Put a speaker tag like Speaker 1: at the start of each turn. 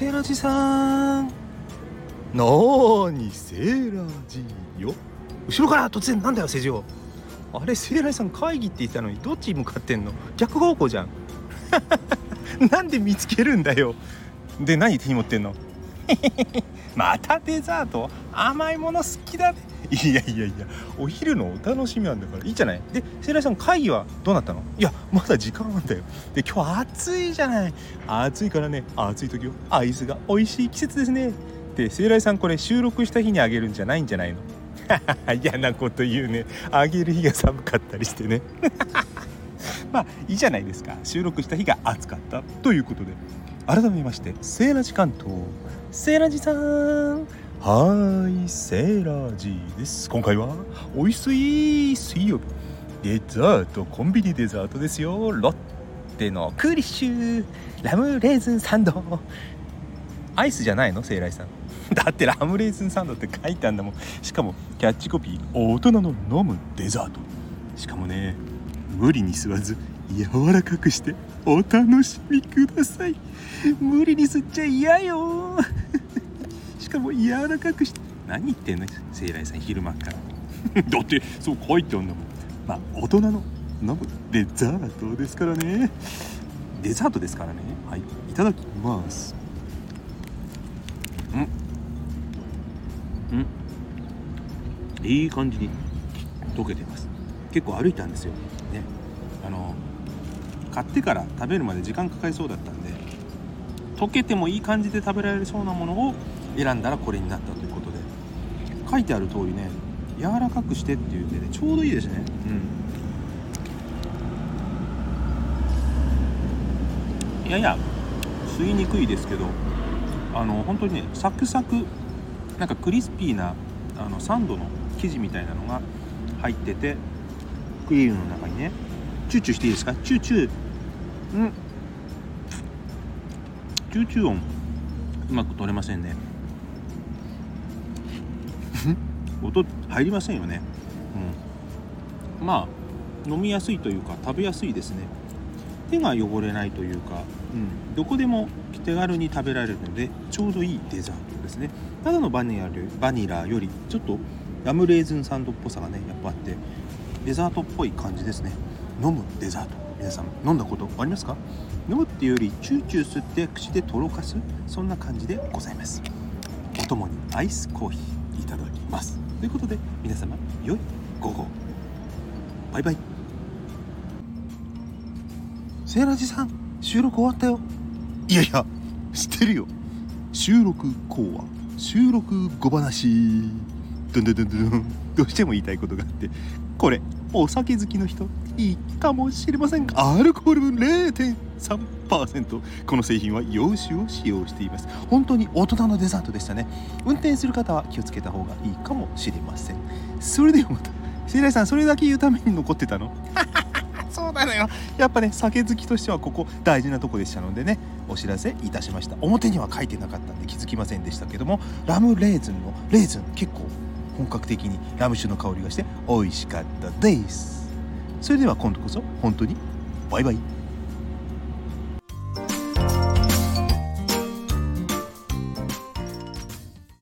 Speaker 1: セーラジさん。なーにセーラジよ。後ろから突然なんだよセジオあれセーラジさん会議って言ったのにどっち向かってんの？逆方向じゃん。なんで見つけるんだよ。で何手に持ってんの？またデザート？甘いもの好きだね。いやいやいやお昼のお楽しみなんだからいいじゃない？でセイラさん会議はどうなったの？いやまだ時間あんだよ。で今日暑いじゃない。暑いからね暑い時はアイスが美味しい季節ですね。でセイラさんこれ収録した日にあげるんじゃないんじゃないの？嫌なこと言うね。あげる日が寒かったりしてね。まあいいじゃないですか。収録した日が暑かった。ということで改めましてセーラジ関東。セーラジさん。はいセーラージです。今回はおいしい水曜日。デザートコンビニデザートですよ。ロッテのクーリッシュ。ラムレーズンサンド。アイスじゃないの？セイライさん。だってラムレーズンサンドって書いてあんだもん。しかもキャッチコピー大人の飲むデザート。しかもね無理に吸わず柔らかくしてお楽しみください。無理に吸っちゃ嫌よ。かも柔らかくして何言ってんの？セイライさん昼間から。だってそう書いてあんだもん。まあ大人の飲むデザートですからね。デザートですからね。はい。いただきます。うん。うん。いい感じに溶けてます。結構歩いたんですよ。ね。あの買ってから食べるまで時間かかりそうだったんで溶けてもいい感じで食べられそうなものを選んだらこれになったということで。書いてある通りね柔らかくしてっていうんでねちょうどいいですね。うん。やや吸いにくいですけどあの本当にねサクサクなんかクリスピーなあのサンドの生地みたいなのが入っててクリームの中にねチューチューしていいですか？チューチュー。うん。チューチュー音うまく取れませんね。音入りませんよね。うん。まあ飲みやすいというか食べやすいですね。手が汚れないというか、うん、どこでも手軽に食べられるのでちょうどいいデザートですね。ただのバニラよりバニラよりちょっとラムレーズンサンドっぽさがねやっぱあってデザートっぽい感じですね。飲むデザート。皆さん飲んだことありますか？飲むっていうよりチューチュー吸って口でとろかすそんな感じでございます。お供にアイスコーヒーいただきます。ということで皆様良い午後。バイバイ。セーラジさん収録終わったよ。いやいや知ってるよ。収録講話収録小話。ドンドンドンドン。どうしても言いたいことがあって。これお酒好きの人いいかもしれません。アルコール分0.3%この製品は洋酒を使用しています。本当に大人のデザートでしたね。運転する方は気をつけた方がいいかもしれません。それではまた。セイライさんそれだけ言うために残ってたの？そうなのよ。やっぱね酒好きとしてはここ大事なとこでしたのでね。お知らせいたしました。表には書いてなかったんで気づきませんでしたけどもラムレーズンのレーズン結構本格的にラム酒の香りがして美味しかったです。それでは今度こそ本当にバイバイ